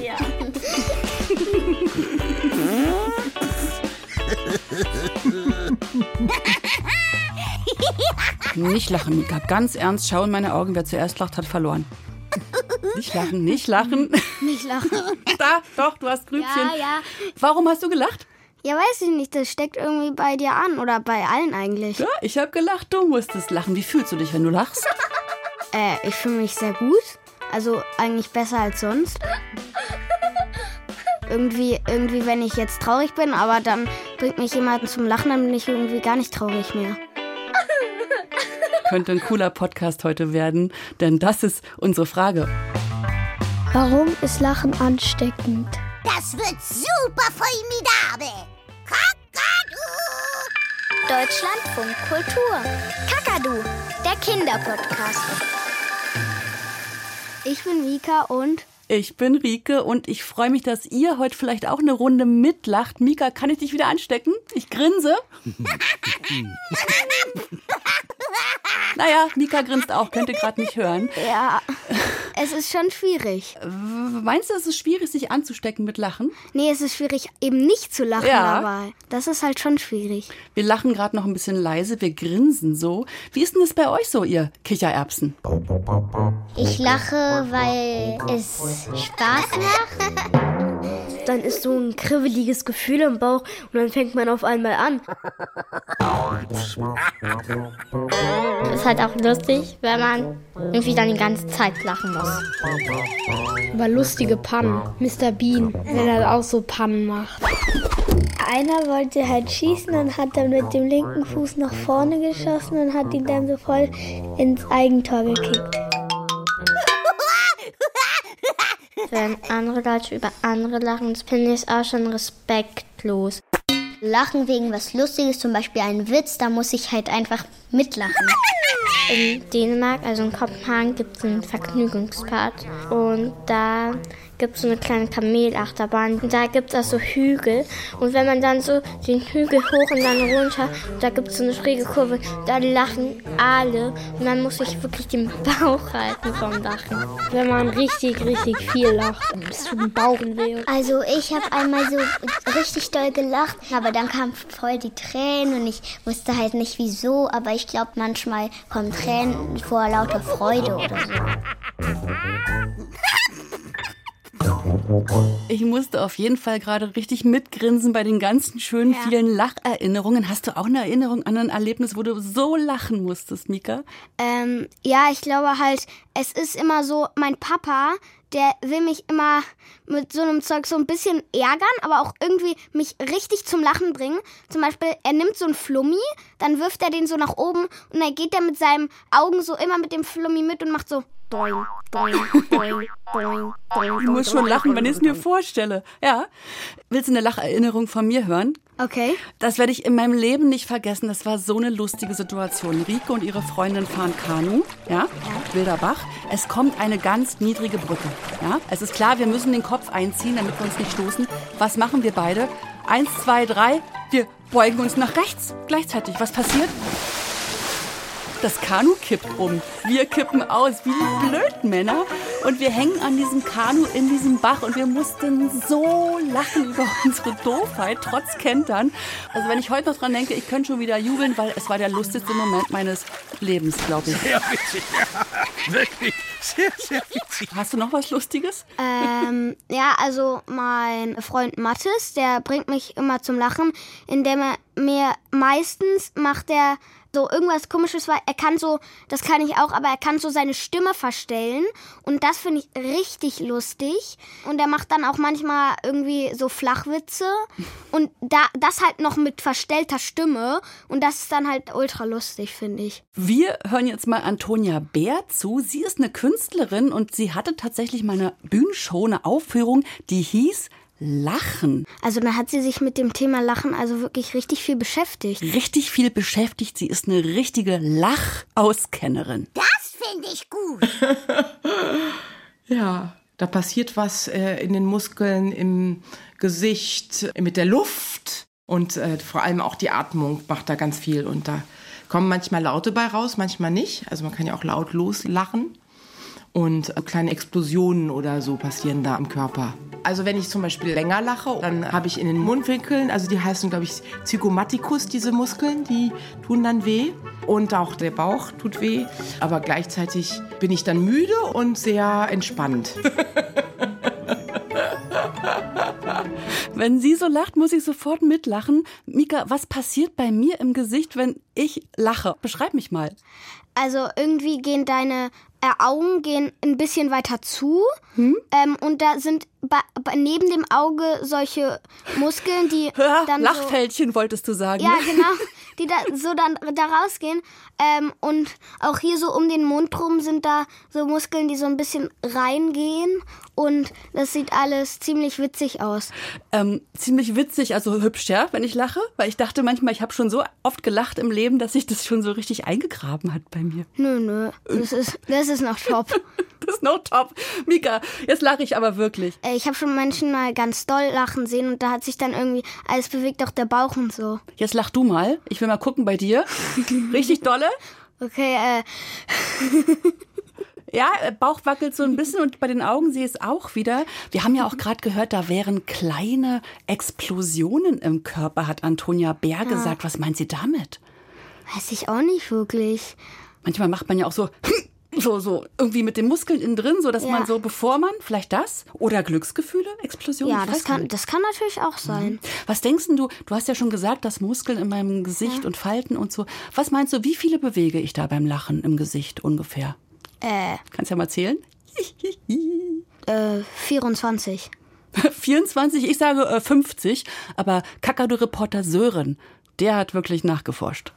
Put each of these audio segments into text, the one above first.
ja. Nicht lachen, Mika. Ganz ernst, schau in meine Augen. Wer zuerst lacht, hat verloren. Nicht lachen, nicht lachen. Nicht lachen. Da, doch, du hast Grübchen. Ja, ja. Warum hast du gelacht? Ja, weiß ich nicht. Das steckt irgendwie bei dir an oder bei allen eigentlich. Ja, ich habe gelacht, du musstest lachen. Wie fühlst du dich, wenn du lachst? Äh, ich fühle mich sehr gut. Also eigentlich besser als sonst. Irgendwie, irgendwie, wenn ich jetzt traurig bin, aber dann bringt mich jemand zum Lachen, dann bin ich irgendwie gar nicht traurig mehr. Könnte ein cooler Podcast heute werden, denn das ist unsere Frage. Warum ist Lachen ansteckend? Das wird super formidabel. Kakadu! Deutschlandfunk Kultur. Kakadu, der Kinderpodcast. Ich bin Mika und Ich bin Rike und ich freue mich, dass ihr heute vielleicht auch eine Runde mitlacht. Mika, kann ich dich wieder anstecken? Ich grinse. naja, Mika grinst auch, könnt ihr gerade nicht hören. ja, es ist schon schwierig. Meinst du, es ist schwierig, sich anzustecken mit Lachen? Nee, es ist schwierig, eben nicht zu lachen, Ja. aber das ist halt schon schwierig. Wir lachen gerade noch ein bisschen leise, wir grinsen so. Wie ist denn es bei euch so, ihr Kichererbsen? Ich lache, weil es Spaß macht. Dann ist so ein kribbeliges Gefühl im Bauch und dann fängt man auf einmal an. Ist halt auch lustig, wenn man irgendwie dann die ganze Zeit lachen muss. Über lustige Pannen. Mr. Bean, wenn er auch so Pannen macht. Einer wollte halt schießen und hat dann mit dem linken Fuß nach vorne geschossen und hat ihn dann so voll ins Eigentor gekickt. Wenn andere Leute über andere lachen, finde ich es auch schon respektlos. Lachen wegen was Lustiges, zum Beispiel einen Witz, da muss ich halt einfach mitlachen. In Dänemark, also in Kopenhagen, gibt es einen Vergnügungspark. Und da gibt es so eine kleine Kamelachterbahn. Und da gibt es so Hügel. Und wenn man dann so den Hügel hoch und dann runter, da gibt es so eine schräge Kurve, da lachen alle. Und dann muss ich wirklich den Bauch halten vom Lachen. Wenn man richtig, richtig viel lacht, bis zu den Bauchen weh. Also ich habe einmal so richtig doll gelacht, aber dann kamen voll die Tränen und ich wusste halt nicht wieso, aber ich glaube manchmal kommen Tränen vor lauter Freude oder so. Ich musste auf jeden Fall gerade richtig mitgrinsen bei den ganzen schönen vielen Lacherinnerungen. Hast du auch eine Erinnerung an ein Erlebnis, wo du so lachen musstest, Mika? Ähm, ja, ich glaube halt, es ist immer so, mein Papa, der will mich immer mit so einem Zeug so ein bisschen ärgern, aber auch irgendwie mich richtig zum Lachen bringen. Zum Beispiel, er nimmt so einen Flummi, dann wirft er den so nach oben und dann geht er mit seinen Augen so immer mit dem Flummi mit und macht so boing, boing. Ich muss schon lachen, wenn ich es mir vorstelle. Ja. Willst du eine Lacherinnerung von mir hören? Okay. Das werde ich in meinem Leben nicht vergessen. Das war so eine lustige Situation. Rike und ihre Freundin fahren Kanu, ja, Wilder Bach. Es kommt eine ganz niedrige Brücke, ja. Es ist klar, wir müssen den Kopf einziehen, damit wir uns nicht stoßen. Was machen wir beide? Eins, zwei, drei. Wir beugen uns nach rechts gleichzeitig. Was passiert? Das Kanu kippt um. Wir kippen aus wie die Blödmänner. Und wir hängen an diesem Kanu in diesem Bach und wir mussten so lachen über unsere Doofheit, trotz Kentern. Also wenn ich heute noch dran denke, ich könnte schon wieder jubeln, weil es war der lustigste Moment meines Lebens, glaube ich. Sehr witzig, ja. Wirklich. Sehr, sehr witzig. Hast du noch was Lustiges? Ähm, ja, also mein Freund Mathis, der bringt mich immer zum Lachen, indem er mir meistens macht er so irgendwas komisches, weil er kann so, das kann ich auch, aber er kann so seine Stimme verstellen. Und das finde ich richtig lustig. Und er macht dann auch manchmal irgendwie so Flachwitze. Und da das halt noch mit verstellter Stimme. Und das ist dann halt ultra lustig, finde ich. Wir hören jetzt mal Antonia Bär zu. Sie ist eine Künstlerin und sie hatte tatsächlich mal eine Bühnenshow, eine Aufführung, die hieß Lachen. Also dann hat sie sich mit dem Thema Lachen also wirklich richtig viel beschäftigt. Richtig viel beschäftigt. Sie ist eine richtige Lachauskennerin. Das finde ich gut. Ja, da passiert was äh, in den Muskeln, im Gesicht, mit der Luft und äh, vor allem auch die Atmung macht da ganz viel und da kommen manchmal Laute bei raus, manchmal nicht. Also man kann ja auch laut loslachen. Und kleine Explosionen oder so passieren da im Körper. Also wenn ich zum Beispiel länger lache, dann habe ich in den Mundwinkeln, also die heißen, glaube ich, Zygomaticus, diese Muskeln, die tun dann weh. Und auch der Bauch tut weh. Aber gleichzeitig bin ich dann müde und sehr entspannt. Wenn sie so lacht, muss ich sofort mitlachen. Mika, was passiert bei mir im Gesicht, wenn ich lache? Beschreib mich mal. Also irgendwie gehen deine Augen gehen ein bisschen weiter zu hm? ähm, und da sind neben dem Auge solche Muskeln, die dann Lachfältchen so, wolltest du sagen. Ja, genau, die da so dann da rausgehen ähm, und auch hier so um den Mund rum sind da so Muskeln, die so ein bisschen reingehen und das sieht alles ziemlich witzig aus. Ähm, ziemlich witzig, also hübsch, ja, wenn ich lache, weil ich dachte manchmal, ich habe schon so oft gelacht im Leben, dass sich das schon so richtig eingegraben hat bei mir. Nö, nö, das ist das ist noch top. das ist noch top. Mika, jetzt lache ich aber wirklich. Äh, ich habe schon Menschen mal ganz doll lachen sehen und da hat sich dann irgendwie alles bewegt, auch der Bauch und so. Jetzt lach du mal. Ich will mal gucken bei dir. Richtig dolle? Okay, äh. Ja, äh, Bauch wackelt so ein bisschen und bei den Augen sehe ich es auch wieder. Wir haben ja auch gerade gehört, da wären kleine Explosionen im Körper, hat Antonia Bär gesagt. Was meint sie damit? Weiß ich auch nicht wirklich. Manchmal macht man ja auch so so, so irgendwie mit den Muskeln innen drin, so dass ja. man so, bevor man, vielleicht das? Oder Glücksgefühle, Explosionen? Ja, das kann, das kann natürlich auch sein. Mhm. Was denkst du, du hast ja schon gesagt, dass Muskeln in meinem Gesicht ja. und Falten und so. Was meinst du, wie viele bewege ich da beim Lachen im Gesicht ungefähr? Äh. Kannst ja mal zählen? äh, 24. 24, ich sage äh, 50, aber Kakadu-Reporter Sören, der hat wirklich nachgeforscht.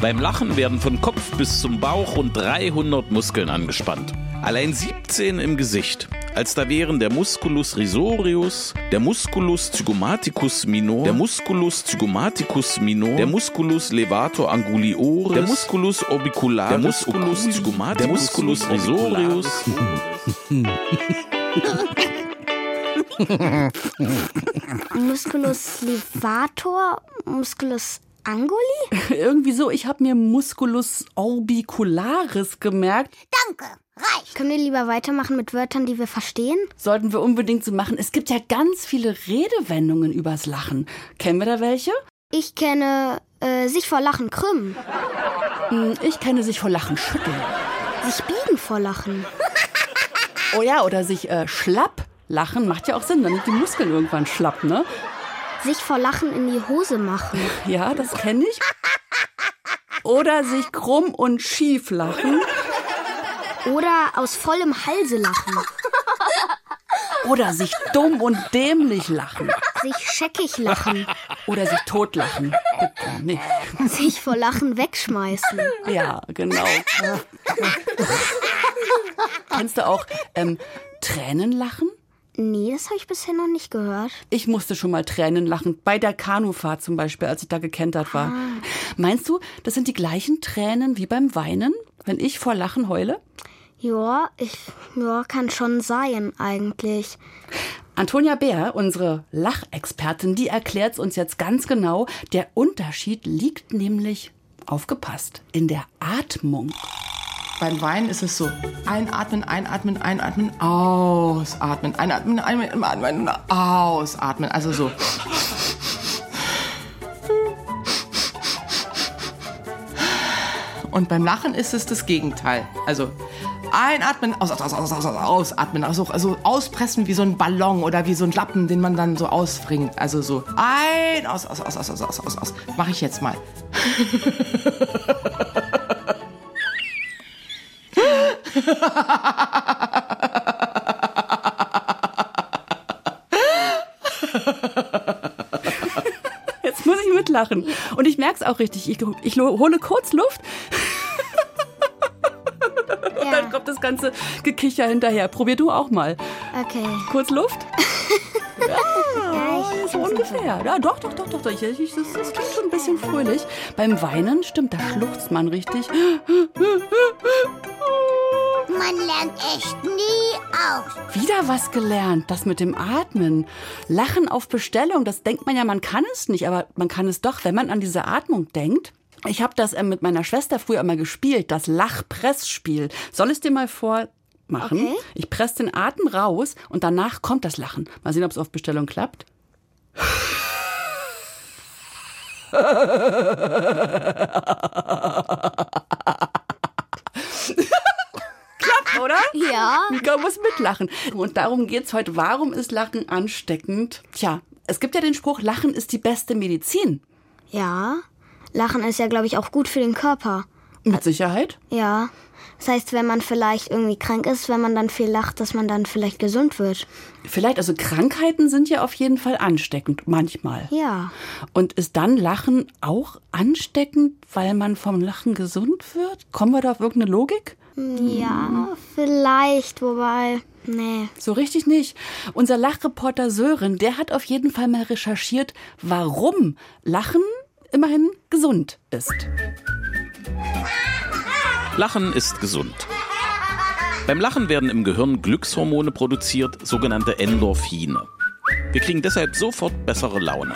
Beim Lachen werden von Kopf bis zum Bauch rund 300 Muskeln angespannt. Allein 17 im Gesicht. Als da wären der Musculus risorius, der Musculus zygomaticus minor, der Musculus zygomaticus minor, der Musculus levator angulioris, der Musculus orbicularis, der Musculus zygomaticus, der Musculus risorius. Musculus levator, Musculus Angoli? Irgendwie so. Ich habe mir Musculus orbicularis gemerkt. Danke, reicht. Können wir lieber weitermachen mit Wörtern, die wir verstehen? Sollten wir unbedingt so machen. Es gibt ja ganz viele Redewendungen übers Lachen. Kennen wir da welche? Ich kenne äh, sich vor Lachen krümmen. Hm, ich kenne sich vor Lachen schütteln. Sich biegen vor Lachen. oh ja, oder sich äh, schlapp lachen. Macht ja auch Sinn, dann sind die Muskeln irgendwann schlapp, ne? Sich vor Lachen in die Hose machen. Ja, das kenne ich. Oder sich krumm und schief lachen. Oder aus vollem Halse lachen. Oder sich dumm und dämlich lachen. Sich scheckig lachen. Oder sich totlachen. Bitte nicht. Sich vor Lachen wegschmeißen. Ja, genau. Kennst du auch ähm, Tränen lachen? Nee, das habe ich bisher noch nicht gehört. Ich musste schon mal Tränen lachen. Bei der Kanufahrt zum Beispiel, als ich da gekentert war. Ah. Meinst du, das sind die gleichen Tränen wie beim Weinen, wenn ich vor Lachen heule? Ja, ich, ja, kann schon sein, eigentlich. Antonia Bär, unsere Lachexpertin, die erklärt es uns jetzt ganz genau. Der Unterschied liegt nämlich, aufgepasst, in der Atmung. Beim Wein ist es so: einatmen, einatmen, einatmen, ausatmen, einatmen, einatmen, einatmen, ausatmen. Also so. Und beim Lachen ist es das Gegenteil. Also einatmen, ausatmen, aus, aus, aus, aus, ausatmen, also, also auspressen wie so ein Ballon oder wie so ein Lappen, den man dann so ausfringt. Also so ein, aus, aus, aus, aus, aus, aus, aus. Mach ich jetzt mal. Jetzt muss ich mitlachen. Und ich merke es auch richtig. Ich, ich hole kurz Luft. Ja. Dann kommt das ganze Gekicher hinterher. Probier du auch mal. Okay. Kurz Luft. Ja, ja so ungefähr. Ja, doch, doch, doch, doch. Ich, ich, das, das klingt schon ein bisschen fröhlich. Beim Weinen stimmt, da schluchzt man richtig. Man lernt echt nie aus. Wieder was gelernt, das mit dem Atmen. Lachen auf Bestellung, das denkt man ja, man kann es nicht, aber man kann es doch, wenn man an diese Atmung denkt. Ich habe das äh, mit meiner Schwester früher immer gespielt, das Lachpressspiel. Soll ich es dir mal vormachen? Okay. Ich presse den Atem raus und danach kommt das Lachen. Mal sehen, ob es auf Bestellung klappt. Ja. Mika muss mitlachen. Und darum geht's heute. Warum ist Lachen ansteckend? Tja, es gibt ja den Spruch, Lachen ist die beste Medizin. Ja. Lachen ist ja, glaube ich, auch gut für den Körper. Mit Sicherheit. Ja. Das heißt, wenn man vielleicht irgendwie krank ist, wenn man dann viel lacht, dass man dann vielleicht gesund wird. Vielleicht, also Krankheiten sind ja auf jeden Fall ansteckend, manchmal. Ja. Und ist dann Lachen auch ansteckend, weil man vom Lachen gesund wird? Kommen wir da auf irgendeine Logik? Ja, vielleicht, wobei. Nee. So richtig nicht. Unser Lachreporter Sören, der hat auf jeden Fall mal recherchiert, warum Lachen immerhin gesund ist. Lachen ist gesund. Beim Lachen werden im Gehirn Glückshormone produziert, sogenannte Endorphine. Wir kriegen deshalb sofort bessere Laune.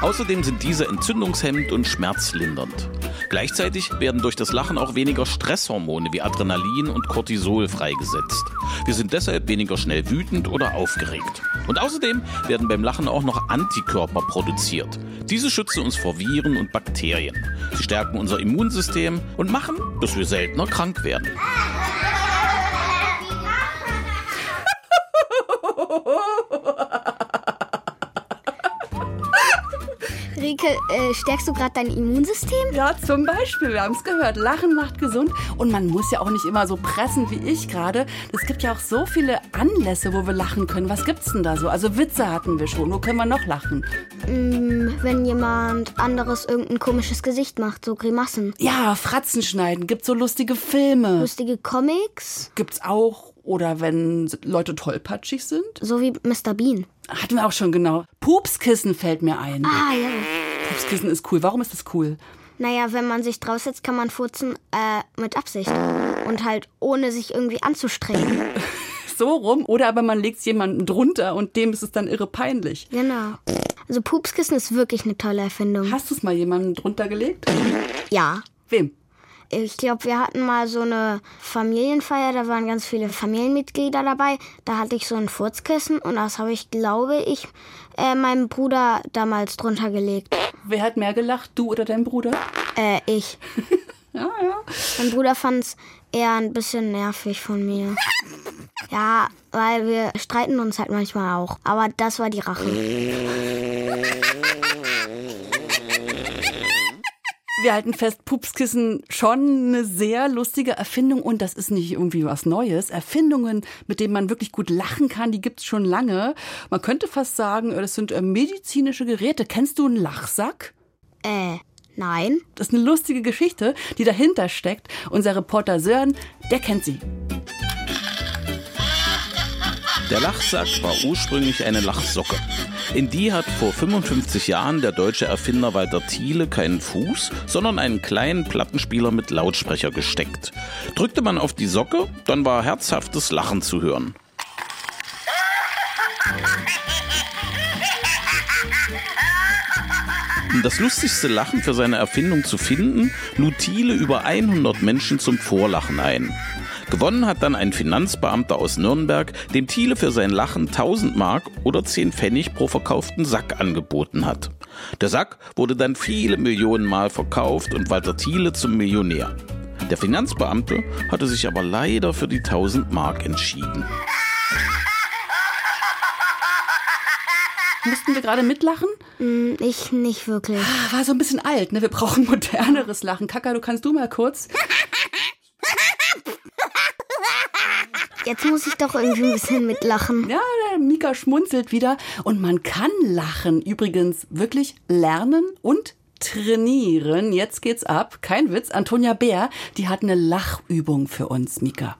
Außerdem sind diese entzündungshemmend und schmerzlindernd. Gleichzeitig werden durch das Lachen auch weniger Stresshormone wie Adrenalin und Cortisol freigesetzt. Wir sind deshalb weniger schnell wütend oder aufgeregt. Und außerdem werden beim Lachen auch noch Antikörper produziert. Diese schützen uns vor Viren und Bakterien. Sie stärken unser Immunsystem und machen, dass wir seltener krank werden. Rike, äh, stärkst du gerade dein Immunsystem? Ja, zum Beispiel, wir haben es gehört, Lachen macht gesund und man muss ja auch nicht immer so pressen wie ich gerade. Es gibt ja auch so viele Anlässe, wo wir lachen können. Was gibt's denn da so? Also Witze hatten wir schon, wo können wir noch lachen? Mm, wenn jemand anderes irgendein komisches Gesicht macht, so Grimassen. Ja, Fratzen schneiden, gibt's so lustige Filme. Lustige Comics, Gibt's auch. Oder wenn Leute tollpatschig sind. so wie Mr. Bean. Hatten wir auch schon genau. Pupskissen fällt mir ein. Ah, ja. Pupskissen ist cool. Warum ist das cool? Naja, wenn man sich draus setzt, kann man furzen äh, mit Absicht. Und halt ohne sich irgendwie anzustrengen. So rum. Oder aber man legt jemanden drunter und dem ist es dann irre peinlich. Genau. Also Pupskissen ist wirklich eine tolle Erfindung. Hast du es mal jemanden drunter gelegt? Ja. Wem? Ich glaube, wir hatten mal so eine Familienfeier, da waren ganz viele Familienmitglieder dabei. Da hatte ich so ein Furzkissen und das habe ich, glaube ich, äh, meinem Bruder damals drunter gelegt. Wer hat mehr gelacht, du oder dein Bruder? Äh, ich. Ja, ja. Mein Bruder fand es eher ein bisschen nervig von mir. Ja, weil wir streiten uns halt manchmal auch. Aber das war die Rache. Wir halten fest, Pupskissen schon eine sehr lustige Erfindung und das ist nicht irgendwie was Neues. Erfindungen, mit denen man wirklich gut lachen kann, die gibt's schon lange. Man könnte fast sagen, das sind äh, medizinische Geräte. Kennst du einen Lachsack? Äh, nein. Das ist eine lustige Geschichte, die dahinter steckt. Unser Reporter Sören, der kennt sie. Der Lachsack war ursprünglich eine Lachsocke. In die hat vor 55 Jahren der deutsche Erfinder Walter Thiele keinen Fuß, sondern einen kleinen Plattenspieler mit Lautsprecher gesteckt. Drückte man auf die Socke, dann war herzhaftes Lachen zu hören. Um das lustigste Lachen für seine Erfindung zu finden, lud Thiele über 100 Menschen zum Vorlachen ein. Gewonnen hat dann ein Finanzbeamter aus Nürnberg, dem Thiele für sein Lachen 1000 Mark oder 10 Pfennig pro verkauften Sack angeboten hat. Der Sack wurde dann viele Millionen Mal verkauft und Walter Thiele zum Millionär. Der Finanzbeamte hatte sich aber leider für die 1000 Mark entschieden. Mussten wir gerade mitlachen? Hm, Ich nicht wirklich. War so ein bisschen alt, ne? Wir brauchen moderneres Lachen. Kaka, du kannst du mal kurz. Jetzt muss ich doch irgendwie ein bisschen mitlachen. Ja, der Mika schmunzelt wieder. Und man kann lachen übrigens wirklich lernen und trainieren. Jetzt geht's ab. Kein Witz. Antonia Bär, die hat eine Lachübung für uns, Mika.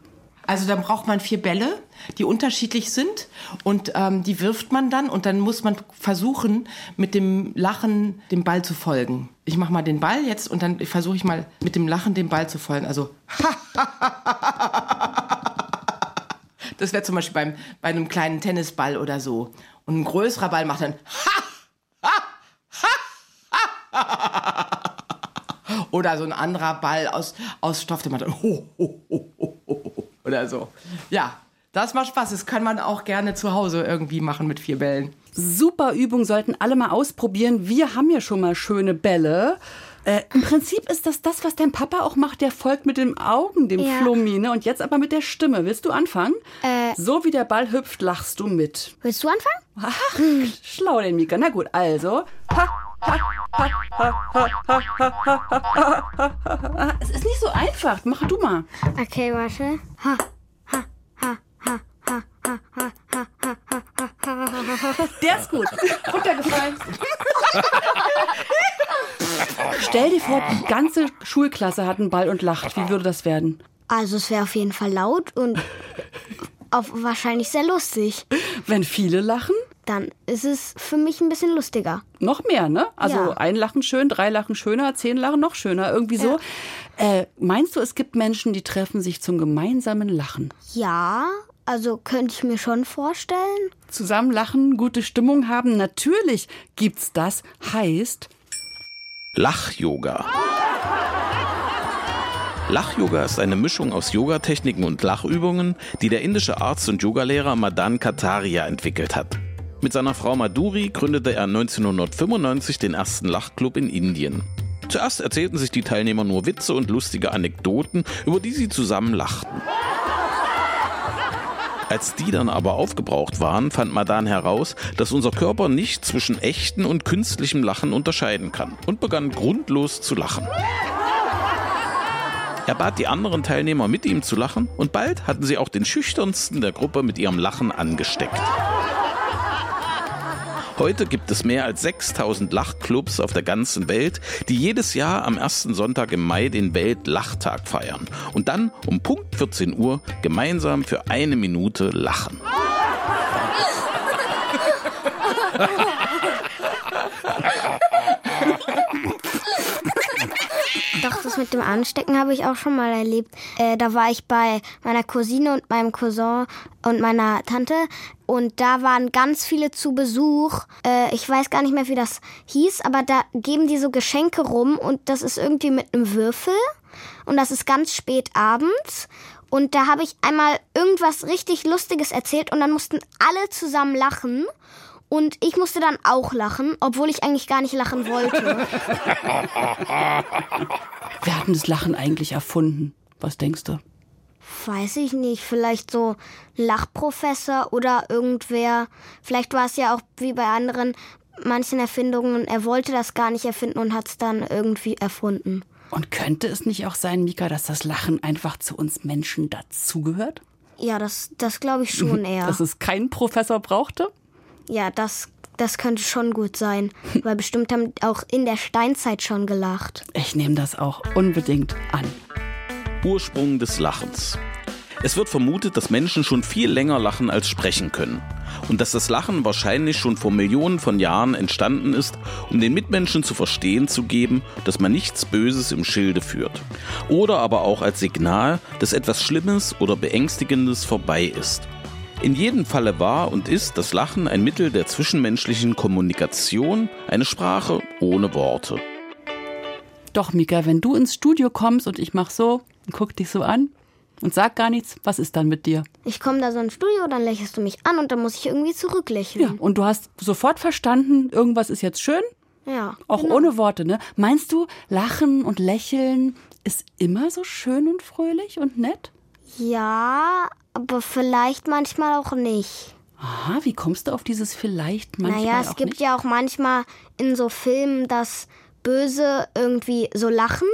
Also dann braucht man vier Bälle, die unterschiedlich sind und ähm, die wirft man dann und dann muss man versuchen, mit dem Lachen dem Ball zu folgen. Ich mache mal den Ball jetzt und dann versuche ich mal mit dem Lachen dem Ball zu folgen. Also das wäre zum Beispiel beim, bei einem kleinen Tennisball oder so. Und ein größerer Ball macht dann Oder so ein anderer Ball aus, aus Stoff, den man dann ho, ho, ho, ho, ho, oder so. Ja, das macht Spaß. Das kann man auch gerne zu Hause irgendwie machen mit vier Bällen. Super Übung, sollten alle mal ausprobieren. Wir haben ja schon mal schöne Bälle. Äh, Im Prinzip ist das das, was dein Papa auch macht. Der folgt mit den Augen dem ja. Flummi, ne? Und jetzt aber mit der Stimme. Willst du anfangen? Äh. So wie der Ball hüpft, lachst du mit. Willst du anfangen? Ach, hm. schlau, den Mika. Na gut, also. Ha, ha, es ist nicht so einfach. Mach du mal. Okay, warte. Ha, ha, ha. Der ist gut. Runtergefallen. Stell dir vor, die ganze Schulklasse hat einen Ball und lacht. Wie würde das werden? Also es wäre auf jeden Fall laut und auf wahrscheinlich sehr lustig. Wenn viele lachen? Dann ist es für mich ein bisschen lustiger. Noch mehr, ne? Also Ja. ein Lachen schön, drei Lachen schöner, zehn Lachen noch schöner. Irgendwie so. Äh, meinst du, es gibt Menschen, die treffen sich zum gemeinsamen Lachen? Ja, also könnte ich mir schon vorstellen. Zusammen lachen, gute Stimmung haben? Natürlich gibt's das. Heißt, Lach-Yoga. Lach-Yoga ist eine Mischung aus Yogatechniken und Lachübungen, die der indische Arzt und Yogalehrer Madan Kataria entwickelt hat. Mit seiner Frau Madhuri gründete er 1995 den ersten Lachclub in Indien. Zuerst erzählten sich die Teilnehmer nur Witze und lustige Anekdoten, über die sie zusammen lachten. Als die dann aber aufgebraucht waren, fand Madan heraus, dass unser Körper nicht zwischen echten und künstlichem Lachen unterscheiden kann und begann grundlos zu lachen. Er bat die anderen Teilnehmer mit ihm zu lachen und bald hatten sie auch den schüchternsten der Gruppe mit ihrem Lachen angesteckt. Heute gibt es mehr als 6000 Lachclubs auf der ganzen Welt, die jedes Jahr am ersten Sonntag im Mai den Weltlachtag feiern und dann um Punkt 14 Uhr gemeinsam für eine Minute lachen. Doch, das mit dem Anstecken habe ich auch schon mal erlebt. Äh, da war ich bei meiner Cousine und meinem Cousin und meiner Tante. Und da waren ganz viele zu Besuch. Äh, ich weiß gar nicht mehr, wie das hieß, aber da geben die so Geschenke rum und das ist irgendwie mit einem Würfel. Und das ist ganz spät abends. Und da habe ich einmal irgendwas richtig Lustiges erzählt und dann mussten alle zusammen lachen. Und ich musste dann auch lachen, obwohl ich eigentlich gar nicht lachen wollte. wer hat denn das Lachen eigentlich erfunden? Was denkst du? Weiß ich nicht, vielleicht so Lachprofessor oder irgendwer. Vielleicht war es ja auch wie bei anderen manchen Erfindungen, er wollte das gar nicht erfinden und hat es dann irgendwie erfunden. Und könnte es nicht auch sein, Mika, dass das Lachen einfach zu uns Menschen dazugehört? Ja, das, das glaube ich schon eher. Dass es keinen Professor brauchte? Ja, das, das könnte schon gut sein. Weil bestimmt haben auch in der Steinzeit schon gelacht. Ich nehme das auch unbedingt an. Ursprung des Lachens. Es wird vermutet, dass Menschen schon viel länger lachen als sprechen können. Und dass das Lachen wahrscheinlich schon vor Millionen von Jahren entstanden ist, um den Mitmenschen zu verstehen zu geben, dass man nichts Böses im Schilde führt. Oder aber auch als Signal, dass etwas Schlimmes oder Beängstigendes vorbei ist. In jedem Falle war und ist das Lachen ein Mittel der zwischenmenschlichen Kommunikation, eine Sprache ohne Worte. Doch, Mika, wenn du ins Studio kommst und ich mach so und guck dich so an und sag gar nichts, was ist dann mit dir? Ich komme da so ins Studio, dann lächelst du mich an und dann muss ich irgendwie zurücklächeln. Ja, und du hast sofort verstanden, irgendwas ist jetzt schön, Ja. auch ohne Worte, ne? Meinst du, Lachen und Lächeln ist immer so schön und fröhlich und nett? Ja, aber vielleicht manchmal auch nicht. Aha, wie kommst du auf dieses vielleicht manchmal naja, es auch gibt nicht? ja auch manchmal in so Filmen, dass Böse irgendwie so lachen,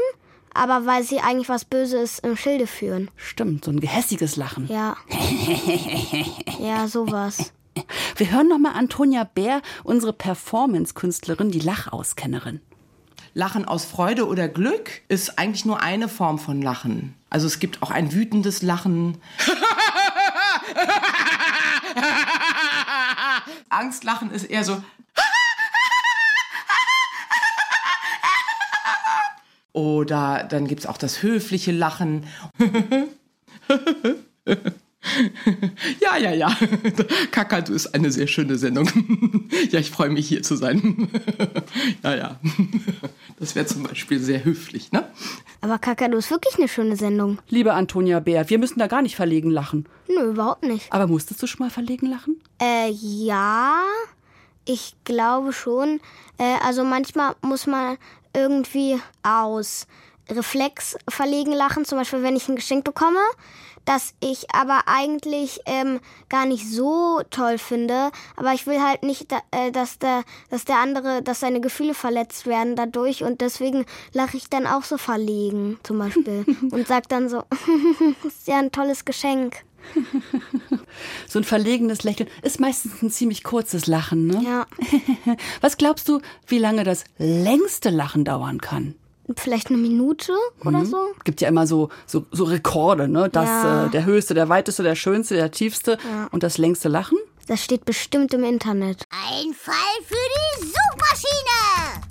aber weil sie eigentlich was Böses im Schilde führen. Stimmt, so ein gehässiges Lachen. Ja. ja, sowas. Wir hören nochmal Antonia Bär, unsere Performance-Künstlerin, die Lachauskennerin. Lachen aus Freude oder Glück ist eigentlich nur eine Form von Lachen. Also es gibt auch ein wütendes Lachen. Angstlachen ist eher so. Oder dann gibt es auch das höfliche Lachen. Ja, ja, ja. Kakadu ist eine sehr schöne Sendung. Ja, ich freue mich hier zu sein. Ja, ja. Das wäre zum Beispiel sehr höflich, ne? Aber Kakadu ist wirklich eine schöne Sendung. Liebe Antonia Bär, wir müssen da gar nicht verlegen lachen. Nö, überhaupt nicht. Aber musstest du schon mal verlegen lachen? Äh, ja, ich glaube schon. Äh, also manchmal muss man irgendwie aus Reflex verlegen lachen. Zum Beispiel, wenn ich ein Geschenk bekomme, das ich aber eigentlich ähm, gar nicht so toll finde. Aber ich will halt nicht, äh, dass, der, dass der andere, dass seine Gefühle verletzt werden dadurch. Und deswegen lache ich dann auch so verlegen, zum Beispiel. und sag dann so, das ist ja ein tolles Geschenk. so ein verlegenes Lächeln ist meistens ein ziemlich kurzes Lachen, ne? Ja. Was glaubst du, wie lange das längste Lachen dauern kann? Vielleicht eine Minute oder mhm. so. Gibt ja immer so, so, so Rekorde, ne? Das, Ja. äh, der höchste, der weiteste, der schönste, der tiefste Ja. und das längste Lachen. Das steht bestimmt im Internet. Ein Fall für die Suchmaschine.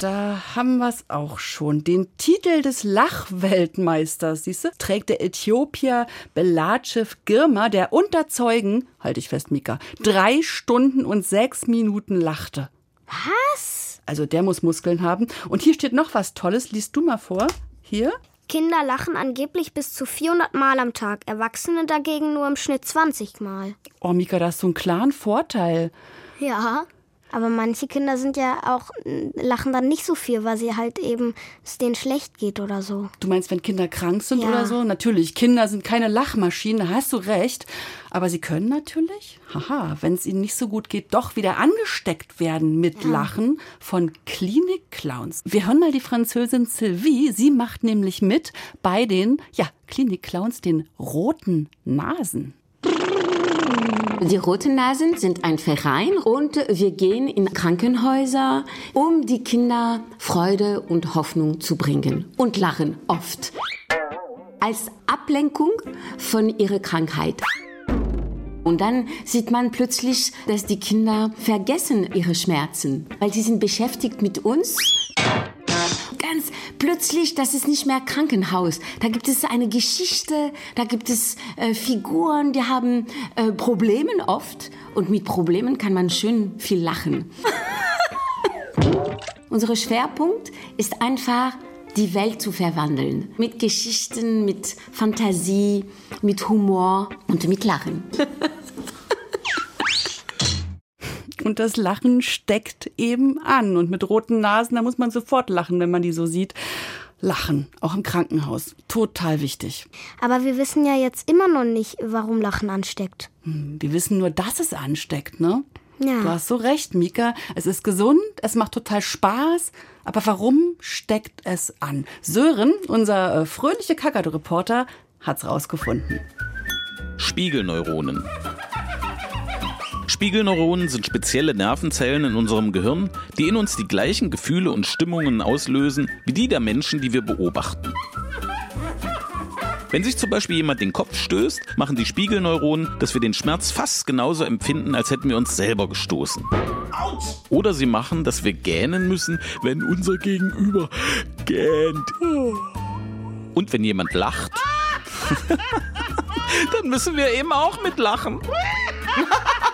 Da haben wir es auch schon. Den Titel des Lachweltmeisters, siehst du, trägt der Äthiopier Belachev Girma, der unter Zeugen, halte ich fest, Mika, drei Stunden und sechs Minuten lachte. Was? Also der muss Muskeln haben. Und hier steht noch was Tolles. Liest du mal vor. Hier. Kinder lachen angeblich bis zu 400 Mal am Tag, Erwachsene dagegen nur im Schnitt 20 Mal. Oh, Mika, da hast du einen klaren Vorteil. Ja, aber manche Kinder sind ja auch, äh, lachen dann nicht so viel, weil sie halt eben, es denen schlecht geht oder so. Du meinst, wenn Kinder krank sind Ja. oder so? Natürlich, Kinder sind keine Lachmaschinen, da hast du recht. Aber sie können natürlich, haha, wenn es ihnen nicht so gut geht, doch wieder angesteckt werden mit Lachen von Klinik-Clowns. Wir hören mal die Französin Sylvie. Sie macht nämlich mit bei den, ja, Klinik-Clowns, den roten Nasen. Die Roten Nasen sind ein Verein und wir gehen in Krankenhäuser, um die Kinder Freude und Hoffnung zu bringen und lachen oft. Als Ablenkung von ihrer Krankheit. Und dann sieht man plötzlich, dass die Kinder vergessen ihre Schmerzen, weil sie sind beschäftigt mit uns. Ganz plötzlich, das ist nicht mehr Krankenhaus. Da gibt es eine Geschichte, da gibt es äh, Figuren, die haben äh, Probleme oft. Und mit Problemen kann man schön viel lachen. Unser Schwerpunkt ist einfach, die Welt zu verwandeln. Mit Geschichten, mit Fantasie, mit Humor und mit Lachen. Und das Lachen steckt eben an. Und mit roten Nasen, da muss man sofort lachen, wenn man die so sieht. Lachen, auch im Krankenhaus. Total wichtig. Aber wir wissen ja jetzt immer noch nicht, warum Lachen ansteckt. Hm, Wir wissen nur, dass es ansteckt, ne? Ja. Du hast so recht, Mika. Es ist gesund, es macht total Spaß. Aber warum steckt es an? Sören, unser äh, fröhliche Kakadu-Reporter, hat's rausgefunden. Spiegelneuronen. Spiegelneuronen sind spezielle Nervenzellen in unserem Gehirn, die in uns die gleichen Gefühle und Stimmungen auslösen wie die der Menschen, die wir beobachten. Wenn sich zum Beispiel jemand den Kopf stößt, machen die Spiegelneuronen, dass wir den Schmerz fast genauso empfinden, als hätten wir uns selber gestoßen. Oder sie machen, dass wir gähnen müssen, wenn unser Gegenüber gähnt. Und wenn jemand lacht, dann müssen wir eben auch mitlachen.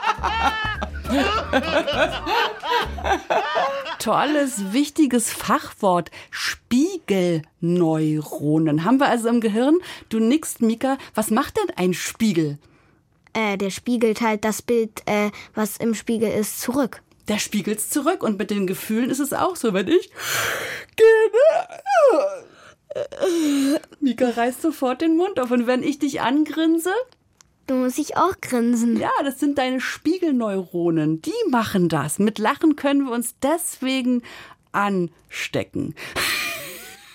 Tolles, wichtiges Fachwort. Spiegelneuronen. Haben wir also im Gehirn. Du nickst, Mika. Was macht denn ein Spiegel? Äh, der spiegelt halt das Bild, äh, was im Spiegel ist, zurück. Der spiegelt's zurück. Und mit den Gefühlen ist es auch so. Wenn ich gähne, Mika reißt sofort den Mund auf. Und wenn ich dich angrinse, Du musst ich auch grinsen. Ja, das sind deine Spiegelneuronen. Die machen das. Mit Lachen können wir uns deswegen anstecken.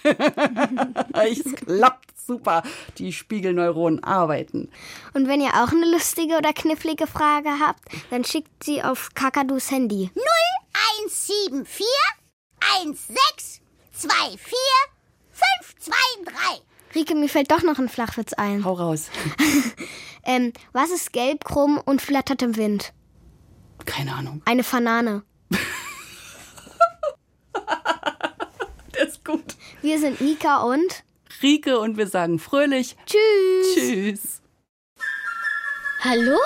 es klappt super. Die Spiegelneuronen arbeiten. Und wenn ihr auch eine lustige oder knifflige Frage habt, dann schickt sie auf Kakadus Handy. 0174 16 24 523. Rike, mir fällt doch noch ein Flachwitz ein. Hau raus. Ähm, was ist gelb, krumm und flattert im Wind? Keine Ahnung. Eine Banane. Der ist gut. Wir sind Mika und Rike und wir sagen fröhlich Tschüss. Tschüss. Hallo?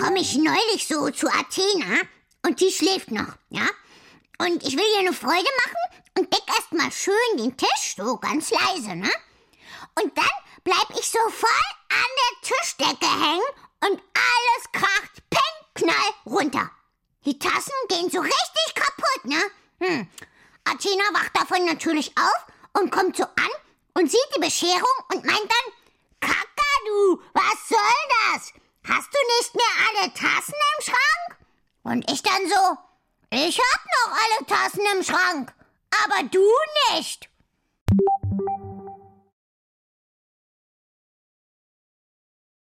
Komme ich neulich so zu Athena und die schläft noch, ja? Und ich will dir eine Freude machen und deck erstmal schön den Tisch, so ganz leise, ne? Und dann bleib ich so voll an der Tischdecke hängen und alles kracht peng, knall runter. Die Tassen gehen so richtig kaputt, ne? Hm. Athena wacht davon natürlich auf und kommt so an und sieht die Bescherung und meint dann, Kakadu, was soll das? Hast du nicht mehr alle Tassen im Schrank? Und ich dann so, ich hab noch alle Tassen im Schrank, aber du nicht.